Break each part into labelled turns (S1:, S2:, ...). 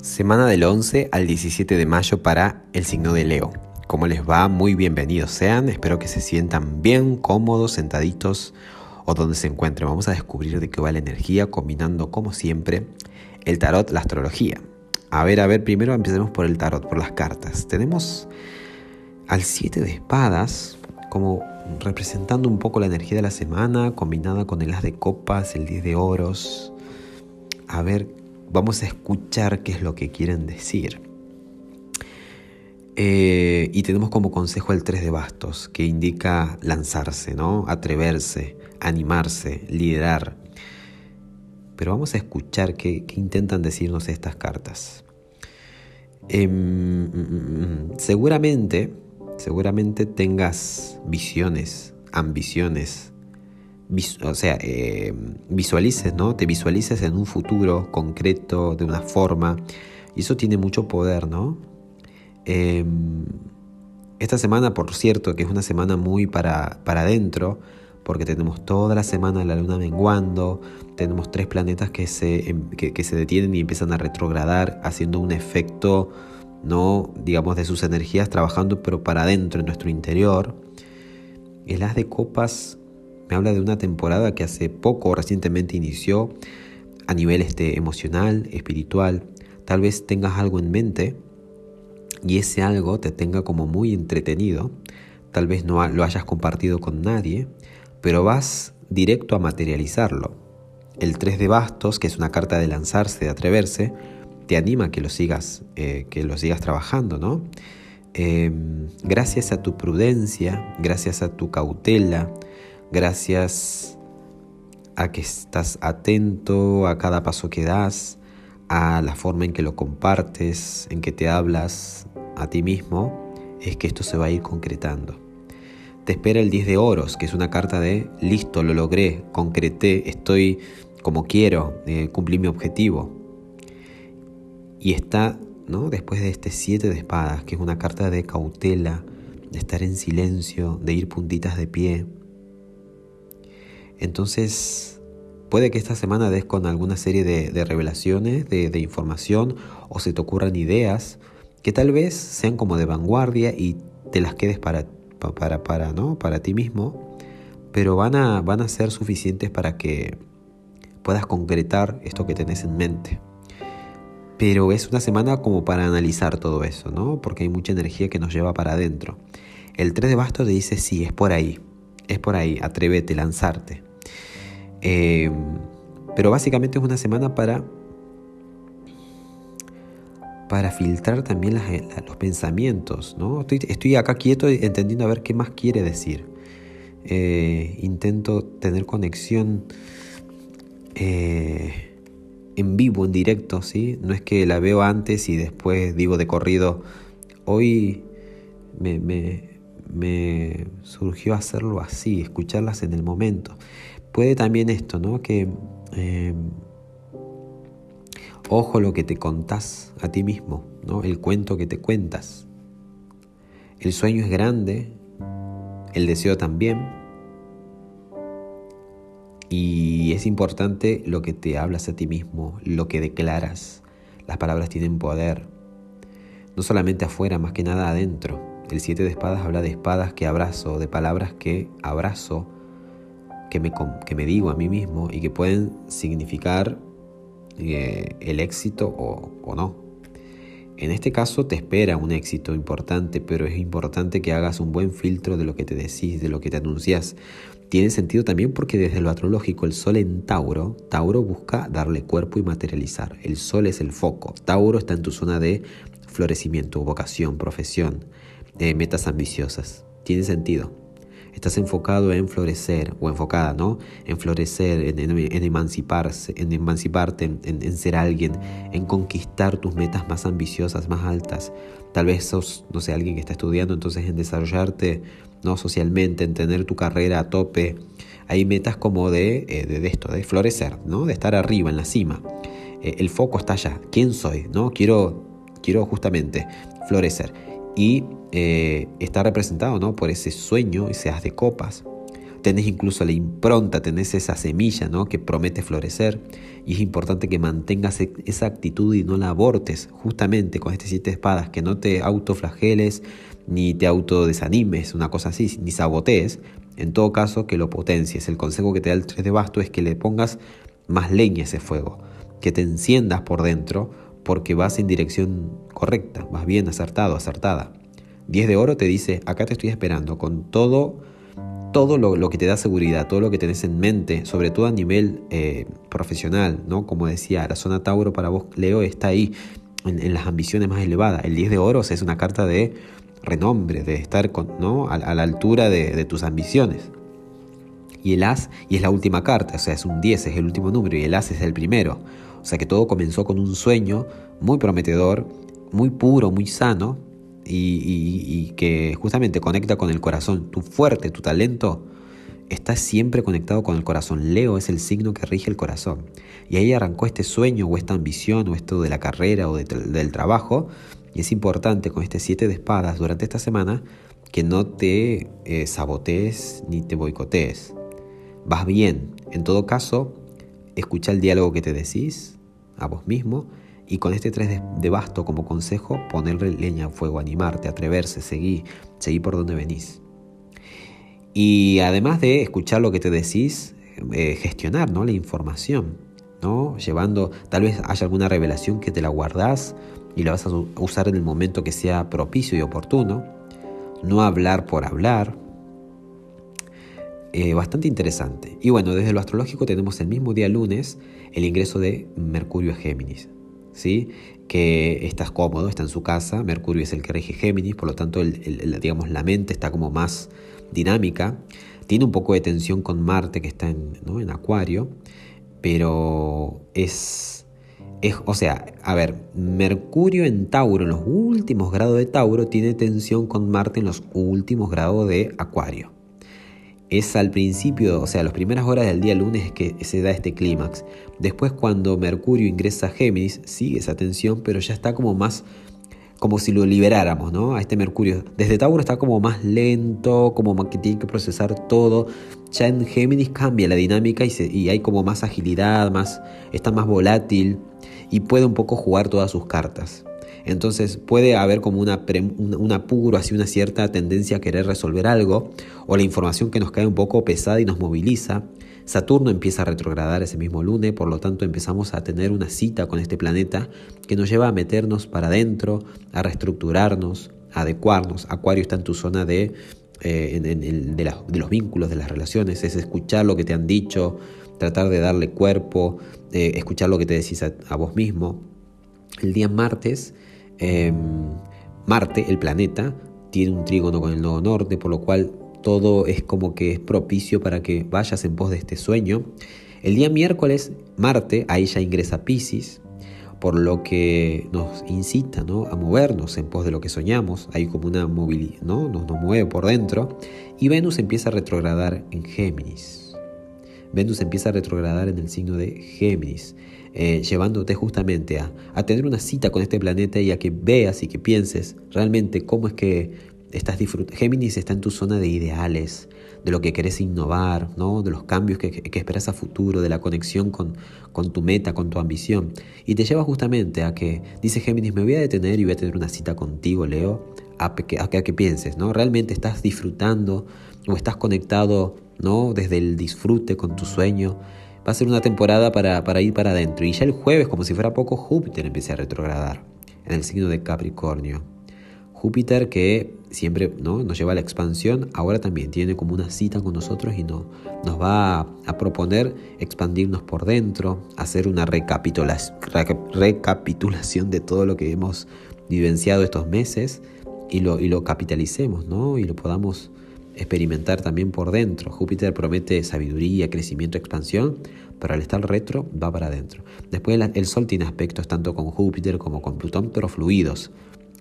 S1: Semana del 11 al 17 de mayo para el signo de Leo. ¿Cómo les va? Muy bienvenidos sean. Espero que se sientan bien, cómodos, sentaditos o donde se encuentren. Vamos a descubrir de qué va la energía combinando, como siempre, el tarot, la astrología. A ver, a ver, primero empecemos por el tarot, por las cartas. Tenemos al 7 de espadas como representando un poco la energía de la semana, combinada con el as de copas, el 10 de oros. A ver, vamos a escuchar qué es lo que quieren decir. Eh, y tenemos como consejo el 3 de bastos, que indica lanzarse, ¿no? Atreverse, animarse, liderar. Pero vamos a escuchar qué, intentan decirnos estas cartas. Em, mm, mm, mm, seguramente, seguramente tengas visiones, ambiciones, o sea, em, visualices, ¿no? Te visualices en un futuro concreto, de una forma, y eso tiene mucho poder, ¿no? Em, esta semana, por cierto, que es una semana muy para, para adentro, porque tenemos toda la semana la luna menguando, tenemos tres planetas que se, em, que, se detienen y empiezan a retrogradar, haciendo un efecto, no digamos, de sus energías trabajando, pero para adentro, en nuestro interior. El As de Copas me habla de una temporada que hace poco, recientemente inició, a nivel este, emocional, espiritual. Tal vez tengas algo en mente y ese algo te tenga como muy entretenido. Tal vez no lo hayas compartido con nadie, pero vas directo a materializarlo. El 3 de bastos, que es una carta de lanzarse, de atreverse, te anima a que lo sigas, eh, que lo sigas trabajando, ¿no? Em, gracias a tu prudencia, gracias a tu cautela, gracias a que estás atento a cada paso que das, a la forma en que lo compartes, en que te hablas a ti mismo, es que esto se va a ir concretando. Te espera el 10 de oros, que es una carta de listo, lo logré, concreté, estoy como quiero, eh, cumplí mi objetivo. Y está, ¿no? Después de este 7 de espadas, que es una carta de cautela, de estar en silencio, de ir puntitas de pie. Entonces, puede que esta semana des con alguna serie de, revelaciones, de, de información, o se te ocurran ideas que tal vez sean como de vanguardia y te las quedes para para, para, ¿no? para ti mismo, pero van a, van a ser suficientes para que puedas concretar esto que tenés en mente. Pero es una semana como para analizar todo eso, ¿no? Porque hay mucha energía que nos lleva para adentro. El 3 de bastos te dice, sí, es por ahí, es por ahí, atrévete, lanzarte. Eh, pero básicamente es una semana para para filtrar también los pensamientos. ¿no? Estoy, acá quieto entendiendo a ver qué más quiere decir. Eh, intento tener conexión eh, en vivo, en directo, ¿sí? No es que la veo antes y después digo de corrido, hoy me, me surgió hacerlo así, escucharlas en el momento. Puede también esto, ¿no? Que eh, Ojo lo que te contás a ti mismo, ¿no? el cuento que te cuentas. El sueño es grande, el deseo también. Y es importante lo que te hablas a ti mismo, lo que declaras. Las palabras tienen poder. No solamente afuera, más que nada adentro. El siete de espadas habla de espadas que abrazo, de palabras que abrazo, que me, que me digo a mí mismo y que pueden significar eh, el éxito o, no. En este caso te espera un éxito importante, pero es importante que hagas un buen filtro de lo que te decís, de lo que te anuncias. Tiene sentido también porque desde lo astrológico el sol en Tauro, Tauro busca darle cuerpo y materializar. El sol es el foco. Tauro está en tu zona de florecimiento, vocación, profesión, de metas ambiciosas. Tiene sentido estás enfocado en florecer o enfocada, ¿no? En florecer, en, emanciparse, en emanciparte, en, ser alguien, en conquistar tus metas más ambiciosas, más altas. Tal vez sos, no sé, alguien que está estudiando, entonces en desarrollarte, ¿no? Socialmente, en tener tu carrera a tope. Hay metas como de, eh, esto, de florecer, ¿no? De estar arriba, en la cima. Eh, el foco está allá. ¿Quién soy? ¿No? Quiero, quiero justamente florecer y eh, está representado ¿no? por ese sueño, ese haz de copas. tenés incluso la impronta, tenés esa semilla ¿no? que promete florecer y es importante que mantengas e-, esa actitud y no la abortes justamente con este siete espadas, que no te autoflageles ni te autodesanimes, una cosa así, ni sabotees, en todo caso que lo potencies. El consejo que te da el 3 de basto es que le pongas más leña a ese fuego, que te enciendas por dentro porque vas en dirección correcta, vas bien acertado, acertada. 10 de oro te dice, acá te estoy esperando con todo todo lo, que te da seguridad, todo lo que tenés en mente, sobre todo a nivel eh, profesional, ¿no? Como decía, la zona Tauro para vos, Leo, está ahí en, las ambiciones más elevadas. El 10 de oros es una carta de renombre, de estar con, ¿no? a, la altura de, tus ambiciones. Y el as, y es la última carta, o sea, es un 10, es el último número, y el as es el primero. O sea que todo comenzó con un sueño muy prometedor, muy puro, muy sano, y, que justamente conecta con el corazón. Tu fuerte, tu talento, está siempre conectado con el corazón. Leo es el signo que rige el corazón. Y ahí arrancó este sueño o esta ambición o esto de la carrera o del trabajo. Y es importante con este siete de espadas durante esta semana que no te eh, sabotees ni te boicotees. Vas bien. En todo caso, escucha el diálogo que te decís a vos mismo y con este 3 de, basto como consejo, ponerle leña al fuego, animarte, atreverse, seguir, seguir por donde venís. Y además de escuchar lo que te decís, eh, gestionar ¿no? la información, ¿no? llevando, tal vez haya alguna revelación que te la guardás y la vas a usar en el momento que sea propicio y oportuno, no hablar por hablar. Eh, bastante interesante. Y bueno, desde lo astrológico tenemos el mismo día lunes el ingreso de Mercurio a Géminis. ¿Sí? que estás cómodo, está en su casa, Mercurio es el que rige Géminis, por lo tanto digamos, la mente está como más dinámica, tiene un poco de tensión con Marte que está en, en Acuario, pero es, es, o sea, a ver, Mercurio en Tauro, en los últimos grados de Tauro, tiene tensión con Marte en los últimos grados de Acuario es al principio, o sea, las primeras horas del día lunes es que se da este clímax. Después cuando Mercurio ingresa a Géminis, sigue esa tensión, pero ya está como más, como si lo liberáramos, ¿no? A este Mercurio. Desde Tauro está como más lento, como que tiene que procesar todo. Ya en Géminis cambia la dinámica y, y hay como más agilidad, más, está más volátil y puede un poco jugar todas sus cartas. Entonces puede haber como una, un apuro, así una cierta tendencia a querer resolver algo, o la información que nos cae un poco pesada y nos moviliza. Saturno empieza a retrogradar ese mismo lunes, por lo tanto empezamos a tener una cita con este planeta que nos lleva a meternos para adentro, a reestructurarnos, a adecuarnos. Acuario está en tu zona de, eh, de, los vínculos, de las relaciones, es escuchar lo que te han dicho, tratar de darle cuerpo, eh, escuchar lo que te decís a vos mismo. El día martes Em, Marte, el planeta, tiene un trígono con el nodo norte, por lo cual todo es como que es propicio para que vayas en pos de este sueño. El día miércoles, Marte, ahí ya ingresa Pisces, por lo que nos incita a movernos en pos de lo que soñamos. Hay como una movilidad, ¿no? nos mueve por dentro. Y Venus empieza a retrogradar en Géminis. Venus empieza a retrogradar en el signo de Géminis. Eh, llevándote justamente a, tener una cita con este planeta y a que veas y que pienses realmente cómo es que estás disfrutando. Géminis está en tu zona de ideales, de lo que querés innovar, ¿no? de los cambios que, esperas a futuro, de la conexión con, con, tu meta, con tu ambición. Y te lleva justamente a que, dice Géminis, me voy a detener y voy a tener una cita contigo, Leo, a que, a que pienses, ¿no? ¿Realmente estás disfrutando o estás conectado, ¿no? Desde el disfrute con tu sueño va a ser una temporada para, ir para adentro. Y ya el jueves, como si fuera poco, Júpiter empieza a retrogradar en el signo de Capricornio. Júpiter que siempre ¿no? nos lleva a la expansión, ahora también tiene como una cita con nosotros y no, nos va a, proponer expandirnos por dentro, hacer una recapitulación de todo lo que hemos vivenciado estos meses y lo, y lo capitalicemos ¿no? y lo podamos experimentar también por dentro. Júpiter promete sabiduría, crecimiento, expansión, pero al estar retro va para adentro. Después el Sol tiene aspectos tanto con Júpiter como con Plutón, pero fluidos,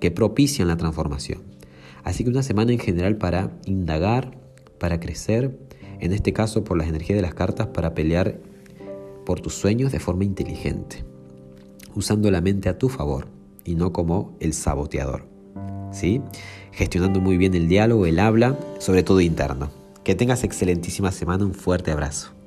S1: que propician la transformación. Así que una semana en general para indagar, para crecer, en este caso por las energías de las cartas, para pelear por tus sueños de forma inteligente, usando la mente a tu favor y no como el saboteador. ¿Sí? Gestionando muy bien el diálogo, el habla, sobre todo interno. Que tengas excelentísima semana, un fuerte abrazo.